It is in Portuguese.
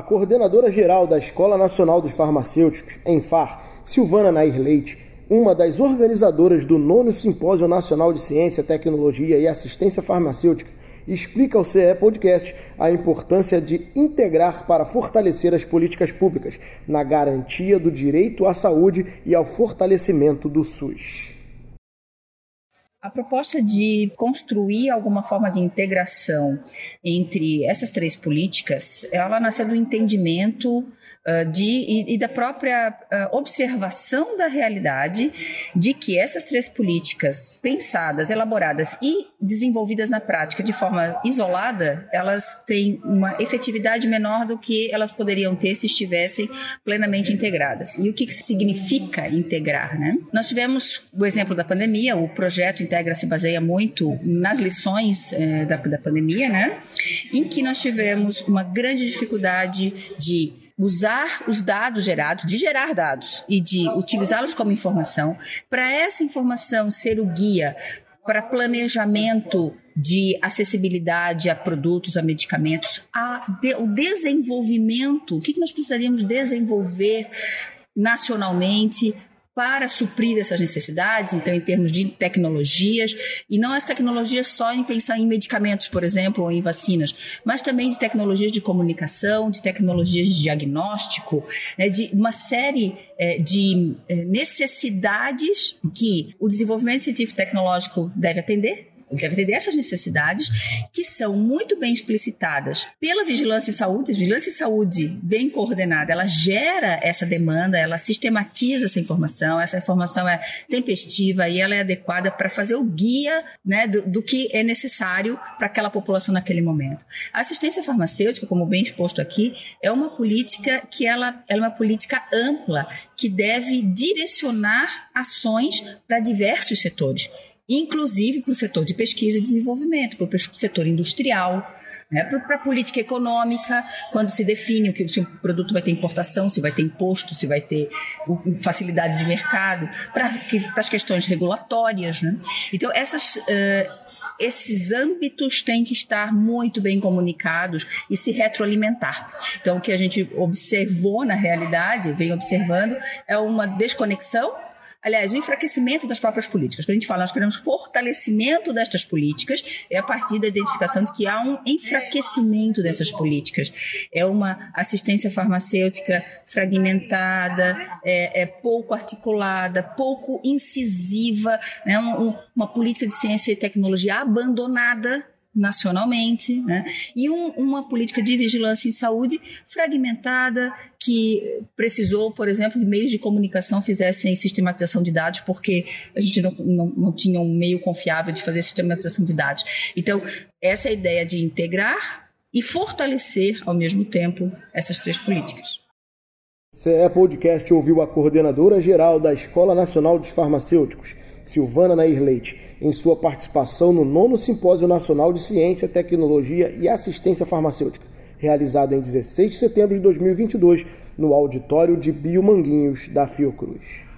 A coordenadora geral da Escola Nacional dos Farmacêuticos, ENFAR, Silvana Nair Leite, uma das organizadoras do nono Simpósio Nacional de Ciência, Tecnologia e Assistência Farmacêutica, explica ao CE Podcast a importância de integrar para fortalecer as políticas públicas na garantia do direito à saúde e ao fortalecimento do SUS. A proposta de construir alguma forma de integração entre essas três políticas, ela nasceu do entendimento uh, de, e, e, da própria uh, observação da realidade de que essas três políticas pensadas, elaboradas e desenvolvidas na prática de forma isolada, elas têm uma efetividade menor do que elas poderiam ter se estivessem plenamente integradas. E o que, que significa integrar? Né? Nós tivemos o exemplo da pandemia, o projeto Integra se baseia muito nas lições é, da, da pandemia, né? Em que nós tivemos uma grande dificuldade de usar os dados gerados, de gerar dados e de utilizá-los como informação, para essa informação ser o guia para planejamento de acessibilidade a produtos, a medicamentos, a de, o desenvolvimento, o que, que nós precisaríamos desenvolver nacionalmente para suprir essas necessidades, então em termos de tecnologias, e não as tecnologias só em pensar em medicamentos, por exemplo, ou em vacinas, mas também de tecnologias de comunicação, de tecnologias de diagnóstico, né, de uma série é, de é, necessidades que o desenvolvimento científico e tecnológico deve atender, ele deve atender essas necessidades que são muito bem explicitadas pela vigilância em saúde. A vigilância em saúde bem coordenada, ela gera essa demanda, ela sistematiza essa informação, essa informação é tempestiva e ela é adequada para fazer o guia né, do, do que é necessário para aquela população naquele momento. A assistência farmacêutica, como bem exposto aqui, é uma política que ela, ela é uma política ampla que deve direcionar ações para diversos setores inclusive para o setor de pesquisa e desenvolvimento, para o setor industrial, né, para a política econômica, quando se define o que se o produto vai ter importação, se vai ter imposto, se vai ter facilidade de mercado, para as questões regulatórias. Né? Então, essas. Uh, esses âmbitos têm que estar muito bem comunicados e se retroalimentar. Então, o que a gente observou na realidade, vem observando, é uma desconexão Aliás, o enfraquecimento das próprias políticas. Quando a gente fala, nós queremos fortalecimento destas políticas, é a partir da identificação de que há um enfraquecimento dessas políticas. É uma assistência farmacêutica fragmentada, é, é pouco articulada, pouco incisiva, né? Um, uma política de ciência e tecnologia abandonada nacionalmente, né? e um, uma política de vigilância em saúde fragmentada, que precisou, por exemplo, que meios de comunicação fizessem sistematização de dados, porque a gente não, não, não tinha um meio confiável de fazer sistematização de dados. Então, essa é a ideia de integrar e fortalecer, ao mesmo tempo, essas três políticas. CE Podcast ouviu a coordenadora geral da Escola Nacional dos Farmacêuticos, Silvana Nair Leite, em sua participação no nono Simpósio Nacional de Ciência, Tecnologia e Assistência Farmacêutica, realizado em 16 de setembro de 2022 no auditório de Biomanguinhos da Fiocruz.